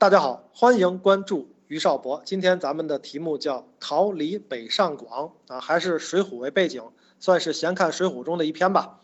大家好，欢迎关注于少博。今天咱们的题目叫“逃离北上广”啊，还是《水浒》为背景，算是闲看《水浒》中的一篇吧。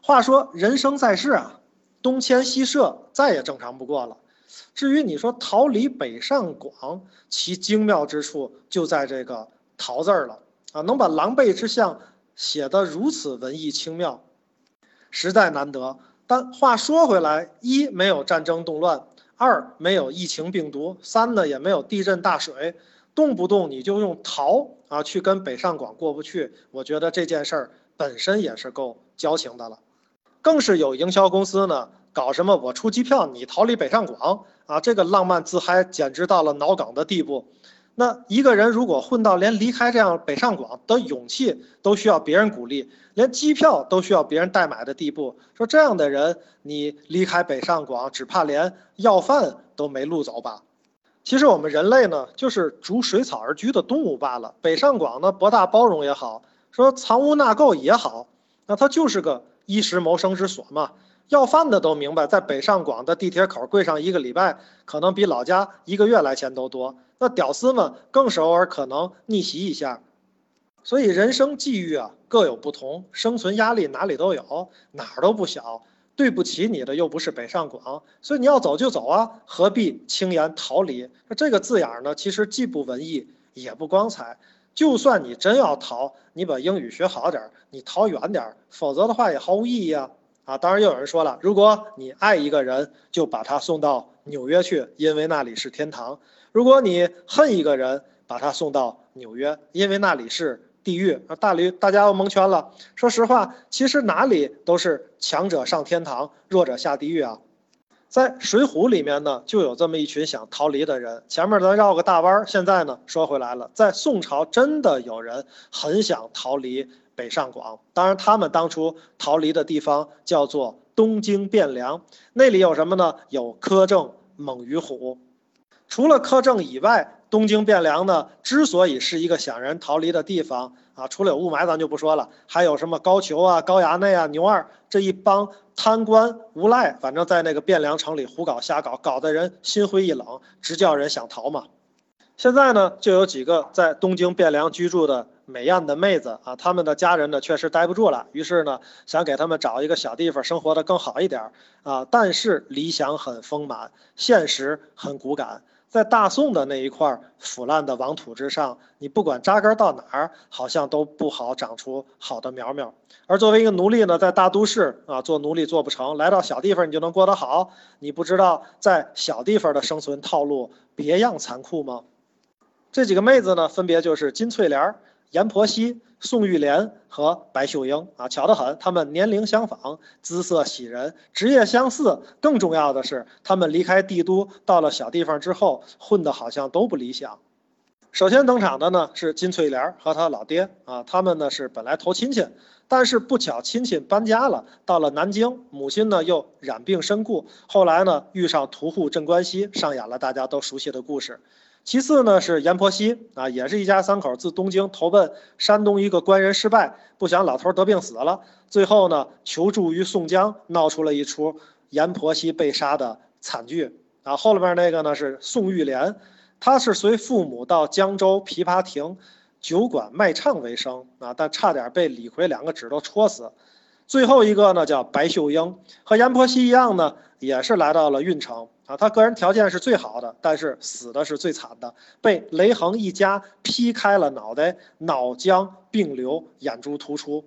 话说人生在世啊，东迁西舍再也正常不过了。至于你说逃离北上广，其精妙之处就在这个“逃”字儿了啊，能把狼狈之相写得如此文艺清妙，实在难得。但话说回来，一没有战争动乱。二没有疫情病毒，三呢也没有地震大水，动不动你就用逃啊去跟北上广过不去，我觉得这件事儿本身也是够矫情的了。更是有营销公司呢搞什么我出机票你逃离北上广啊，这个浪漫自嗨简直到了脑梗的地步。那一个人如果混到连离开这样北上广的勇气都需要别人鼓励，连机票都需要别人代买的地步，说这样的人，你离开北上广，只怕连要饭都没路走吧？其实我们人类呢，就是逐水草而居的动物罢了。北上广呢，博大包容也好，说藏污纳垢也好，那它就是个衣食谋生之所嘛。要饭的都明白，在北上广的地铁口跪上一个礼拜，可能比老家一个月来钱都多。那屌丝们更是偶尔可能逆袭一下。所以人生际遇啊各有不同，生存压力哪里都有，哪儿都不小。对不起你的又不是北上广，所以你要走就走啊，何必轻言逃离？那这个字眼儿呢，其实既不文艺也不光彩。就算你真要逃，你把英语学好点儿，你逃远点儿，否则的话也毫无意义啊。啊，当然又有人说了，如果你爱一个人，就把他送到纽约去，因为那里是天堂；如果你恨一个人，把他送到纽约，因为那里是地狱。啊，大驴，大家要蒙圈了。说实话，其实哪里都是强者上天堂，弱者下地狱啊。在《水浒》里面呢，就有这么一群想逃离的人。前面咱绕个大弯，现在呢说回来了，在宋朝真的有人很想逃离。北上广，当然他们当初逃离的地方叫做东京汴梁，那里有什么呢？有苛政猛于虎。除了苛政以外，东京汴梁呢，之所以是一个想人逃离的地方啊，除了有雾霾，咱就不说了，还有什么高俅啊、高衙内啊、牛二这一帮贪官无赖，反正在那个汴梁城里胡搞瞎搞，搞得人心灰意冷，直叫人想逃嘛。现在呢，就有几个在东京汴梁居住的。美艳的妹子啊，他们的家人呢确实待不住了，于是呢想给他们找一个小地方生活的更好一点啊。但是理想很丰满，现实很骨感，在大宋的那一块腐烂的王土之上，你不管扎根到哪儿，好像都不好长出好的苗苗。而作为一个奴隶呢，在大都市啊做奴隶做不成，来到小地方你就能过得好？你不知道在小地方的生存套路别样残酷吗？这几个妹子呢，分别就是金翠莲。阎婆惜、宋玉莲和白秀英啊，巧得很，他们年龄相仿，姿色喜人，职业相似。更重要的是，他们离开帝都，到了小地方之后，混得好像都不理想。首先登场的呢是金翠莲和他老爹啊，他们呢是本来投亲戚，但是不巧亲戚搬家了，到了南京，母亲呢又染病身故，后来呢遇上屠户镇关西，上演了大家都熟悉的故事。其次呢是阎婆惜啊，也是一家三口自东京投奔山东一个官人，失败，不想老头得病死了，最后呢求助于宋江，闹出了一出阎婆惜被杀的惨剧啊。后面那个呢是宋玉莲，他是随父母到江州琵琶亭酒馆卖唱为生啊，但差点被李逵两个指头戳死。最后一个呢叫白秀英，和阎婆惜一样呢，也是来到了运城。他个人条件是最好的，但是死的是最惨的，被雷横一家劈开了脑袋，脑浆迸流，眼珠突出。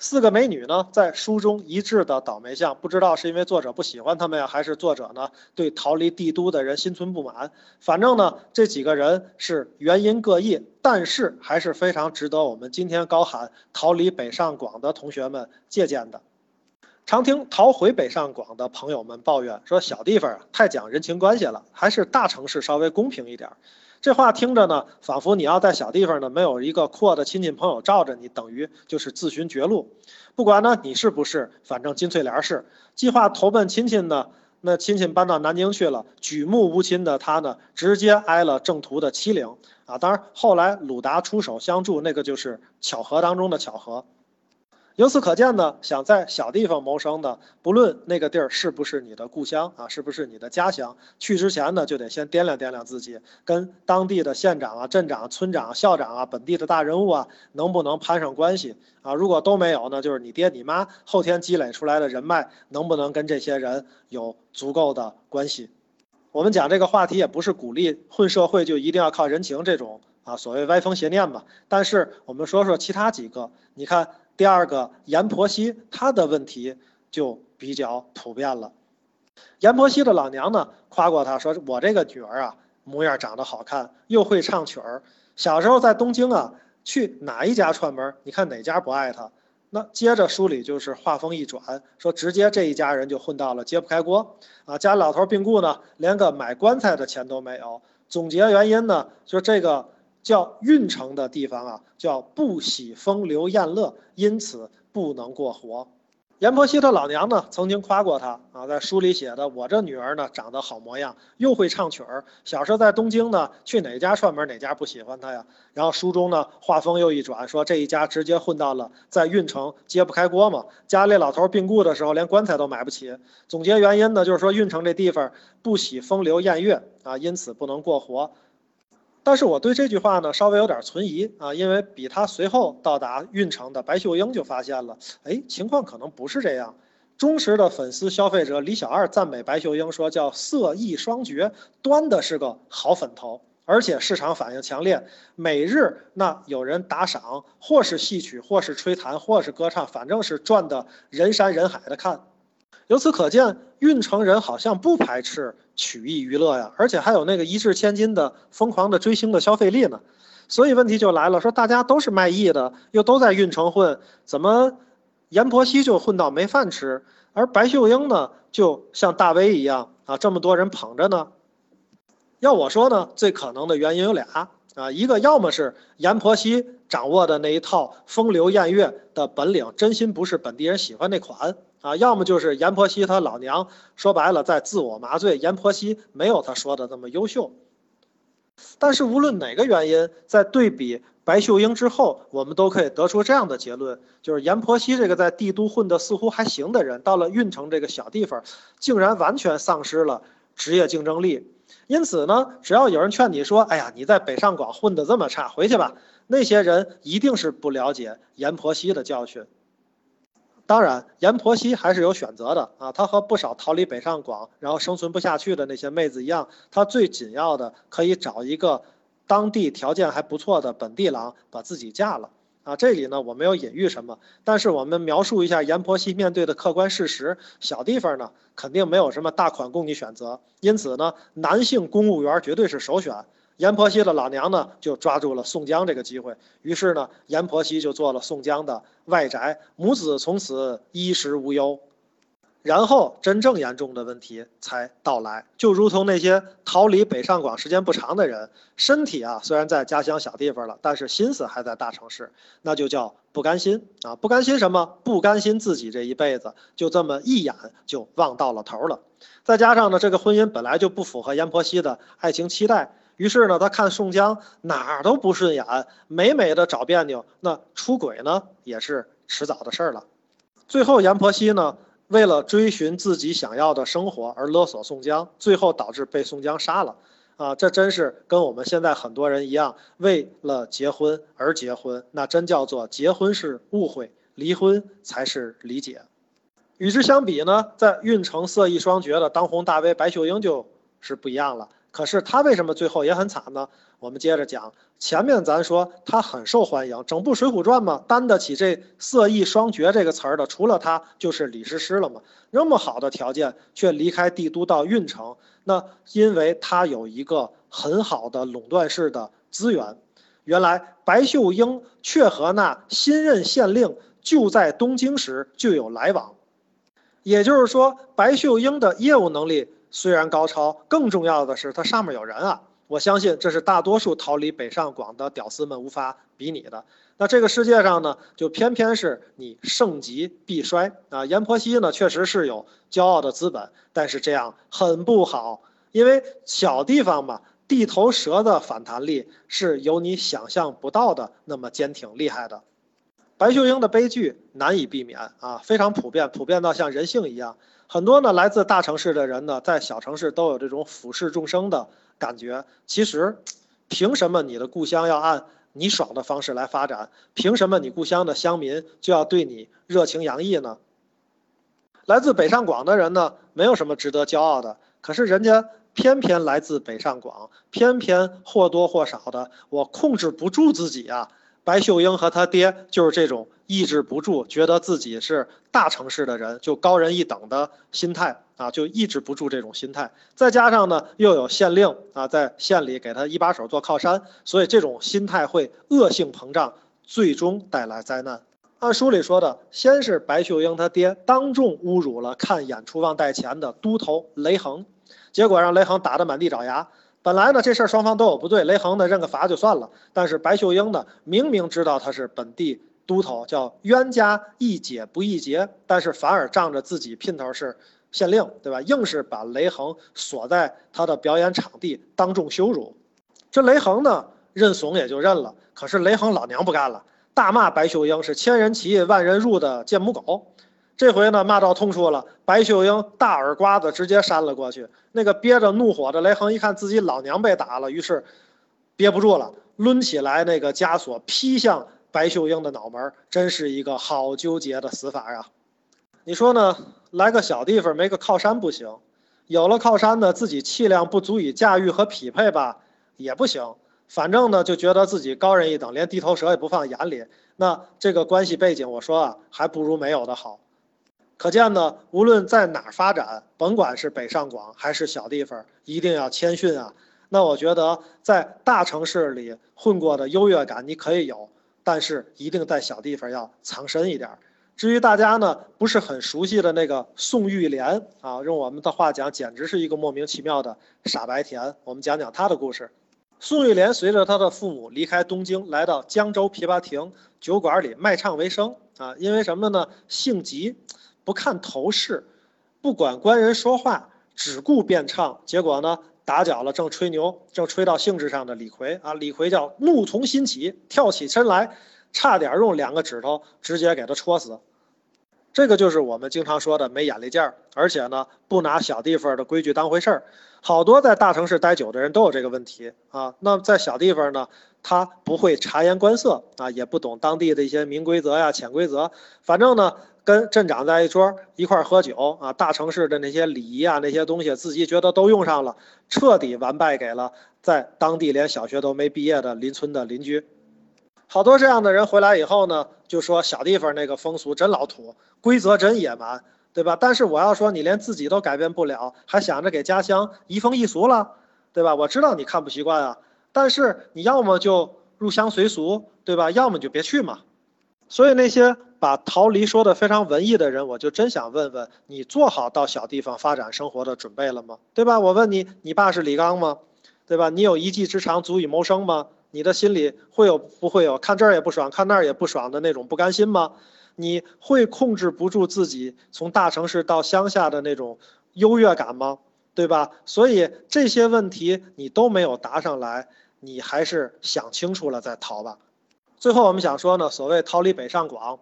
四个美女呢，在书中一致的倒霉相，不知道是因为作者不喜欢他们呀，还是作者呢对逃离帝都的人心存不满。反正呢，这几个人是原因各异，但是还是非常值得我们今天高喊逃离北上广的同学们借鉴的。常听逃回北上广的朋友们抱怨说，小地方太讲人情关系了，还是大城市稍微公平一点。这话听着呢，仿佛你要在小地方呢没有一个阔的亲戚朋友罩着你，等于就是自寻绝路。不管呢你是不是，反正金翠莲是计划投奔亲戚呢，那亲戚搬到南京去了，举目无亲的他呢，直接挨了正途的欺凌啊。当然后来鲁达出手相助，那个就是巧合当中的巧合。由此可见呢，想在小地方谋生的，不论那个地儿是不是你的故乡啊，是不是你的家乡，去之前呢，就得先掂量掂量自己，跟当地的县长啊、镇长、村长、校长啊、本地的大人物啊，能不能攀上关系啊？如果都没有呢，就是你爹你妈后天积累出来的人脉，能不能跟这些人有足够的关系？我们讲这个话题也不是鼓励混社会就一定要靠人情这种啊所谓歪风邪念吧。但是我们说说其他几个，你看。第二个阎婆惜，她的问题就比较普遍了。阎婆惜的老娘呢，夸过她说：“我这个女儿啊，模样长得好看，又会唱曲儿。小时候在东京啊，去哪一家串门，你看哪家不爱她？那接着书里就是话锋一转，说直接这一家人就混到了揭不开锅啊。家老头病故呢，连个买棺材的钱都没有。总结原因呢，就这个。”叫运城的地方啊，叫不喜风流宴乐，因此不能过活。阎婆惜他老娘呢，曾经夸过他啊，在书里写的，我这女儿呢，长得好模样，又会唱曲儿。小时候在东京呢，去哪家串门哪家不喜欢她呀？然后书中呢，画风又一转，说这一家直接混到了在运城揭不开锅嘛。家里老头病故的时候，连棺材都买不起。总结原因呢，就是说运城这地方不喜风流宴乐啊，因此不能过活。但是我对这句话呢稍微有点存疑啊，因为比他随后到达运城的白秀英就发现了，哎，情况可能不是这样。忠实的粉丝消费者李小二赞美白秀英说，叫色艺双绝，端的是个好粉头，而且市场反应强烈，每日那有人打赏，或是戏曲，或是吹弹，或是歌唱，反正是赚的人山人海的看。由此可见，运城人好像不排斥曲艺娱乐呀，而且还有那个一掷千金的疯狂的追星的消费力呢。所以问题就来了，说大家都是卖艺的，又都在运城混，怎么阎婆惜就混到没饭吃，而白秀英呢，就像大 V 一样啊，这么多人捧着呢？要我说呢，最可能的原因有俩啊，一个要么是阎婆惜掌握的那一套风流艳月的本领，真心不是本地人喜欢那款。啊，要么就是阎婆惜他老娘说白了在自我麻醉，阎婆惜没有他说的那么优秀。但是无论哪个原因，在对比白秀英之后，我们都可以得出这样的结论：就是阎婆惜这个在帝都混得似乎还行的人，到了运城这个小地方，竟然完全丧失了职业竞争力。因此呢，只要有人劝你说：“哎呀，你在北上广混得这么差，回去吧。”那些人一定是不了解阎婆惜的教训。当然，阎婆惜还是有选择的啊！她和不少逃离北上广，然后生存不下去的那些妹子一样，她最紧要的可以找一个当地条件还不错的本地郎，把自己嫁了啊！这里呢，我没有隐喻什么，但是我们描述一下阎婆惜面对的客观事实：小地方呢，肯定没有什么大款供你选择，因此呢，男性公务员绝对是首选。阎婆惜的老娘呢，就抓住了宋江这个机会，于是呢，阎婆惜就做了宋江的外宅，母子从此衣食无忧。然后真正严重的问题才到来，就如同那些逃离北上广时间不长的人，身体啊虽然在家乡小地方了，但是心思还在大城市，那就叫不甘心啊！不甘心什么？不甘心自己这一辈子就这么一眼就望到了头了。再加上呢，这个婚姻本来就不符合阎婆惜的爱情期待。于是呢，他看宋江哪儿都不顺眼，美美的找别扭，那出轨呢也是迟早的事儿了。最后阎婆惜呢，为了追寻自己想要的生活而勒索宋江，最后导致被宋江杀了。啊，这真是跟我们现在很多人一样，为了结婚而结婚，那真叫做结婚是误会，离婚才是理解。与之相比呢，在运城色艺双绝的当红大 V 白秀英就是不一样了。可是他为什么最后也很惨呢？我们接着讲，前面咱说他很受欢迎，整部《水浒传》嘛，担得起这“色艺双绝”这个词儿的，除了他就是李师师了嘛。那么好的条件，却离开帝都到运城，那因为他有一个很好的垄断式的资源。原来白秀英却和那新任县令就在东京时就有来往，也就是说，白秀英的业务能力。虽然高超，更重要的是它上面有人啊！我相信这是大多数逃离北上广的屌丝们无法比拟的。那这个世界上呢，就偏偏是你盛极必衰啊！阎婆惜呢，确实是有骄傲的资本，但是这样很不好，因为小地方嘛，地头蛇的反弹力是有你想象不到的那么坚挺厉害的。白秀英的悲剧难以避免啊，非常普遍，普遍到像人性一样。很多呢来自大城市的人呢，在小城市都有这种俯视众生的感觉。其实，凭什么你的故乡要按你爽的方式来发展？凭什么你故乡的乡民就要对你热情洋溢呢？来自北上广的人呢，没有什么值得骄傲的。可是人家偏偏来自北上广，偏偏或多或少的，我控制不住自己啊。白秀英和他爹就是这种抑制不住，觉得自己是大城市的人，就高人一等的心态啊，就抑制不住这种心态。再加上呢，又有县令啊，在县里给他一把手做靠山，所以这种心态会恶性膨胀，最终带来灾难。按书里说的，先是白秀英他爹当众侮辱了看演出忘带钱的都头雷横，结果让雷横打得满地找牙。本来呢，这事儿双方都有不对，雷横呢认个罚就算了，但是白秀英呢明明知道他是本地都头，叫冤家宜解不宜结，但是反而仗着自己姘头是县令，对吧？硬是把雷横锁在他的表演场地，当众羞辱。这雷横呢认怂也就认了，可是雷横老娘不干了。大骂白秀英是千人骑万人入的贱母狗，这回呢骂到痛处了，白秀英大耳刮子直接扇了过去。那个憋着怒火的雷横一看自己老娘被打了，于是憋不住了，抡起来那个枷锁劈向白秀英的脑门，真是一个好纠结的死法呀！你说呢？来个小地方没个靠山不行，有了靠山呢，自己气量不足以驾驭和匹配吧，也不行。反正呢，就觉得自己高人一等，连地头蛇也不放眼里。那这个关系背景，我说啊，还不如没有的好。可见呢，无论在哪儿发展，甭管是北上广还是小地方，一定要谦逊啊。那我觉得在大城市里混过的优越感你可以有，但是一定在小地方要藏深一点。至于大家呢不是很熟悉的那个宋玉莲啊，用我们的话讲，简直是一个莫名其妙的傻白甜。我们讲讲她的故事。宋玉莲随着她的父母离开东京，来到江州琵琶亭酒馆里卖唱为生啊。因为什么呢？性急，不看头饰，不管官人说话，只顾便唱。结果呢，打搅了正吹牛、正吹到兴致上的李逵啊。李逵叫怒从心起，跳起身来，差点用两个指头直接给他戳死。这个就是我们经常说的没眼力见儿，而且呢，不拿小地方的规矩当回事儿。好多在大城市待久的人都有这个问题啊。那在小地方呢，他不会察言观色啊，也不懂当地的一些明规则呀、潜规则。反正呢，跟镇长在一桌一块喝酒啊，大城市的那些礼仪啊、那些东西，自己觉得都用上了，彻底完败给了在当地连小学都没毕业的邻村的邻居。好多这样的人回来以后呢，就说小地方那个风俗真老土，规则真野蛮。对吧？但是我要说，你连自己都改变不了，还想着给家乡移风易俗了，对吧？我知道你看不习惯啊，但是你要么就入乡随俗，对吧？要么就别去嘛。所以那些把逃离说的非常文艺的人，我就真想问问你，做好到小地方发展生活的准备了吗？对吧？我问你，你爸是李刚吗？对吧？你有一技之长足以谋生吗？你的心里会有不会有看这儿也不爽，看那儿也不爽的那种不甘心吗？你会控制不住自己从大城市到乡下的那种优越感吗？对吧？所以这些问题你都没有答上来，你还是想清楚了再逃吧。最后我们想说呢，所谓逃离北上广，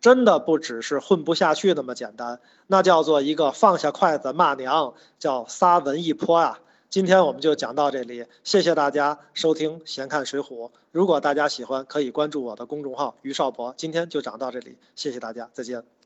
真的不只是混不下去那么简单，那叫做一个放下筷子骂娘，叫撒文艺泼啊。今天我们就讲到这里，谢谢大家收听《闲看水浒》。如果大家喜欢，可以关注我的公众号于少博。今天就讲到这里，谢谢大家，再见。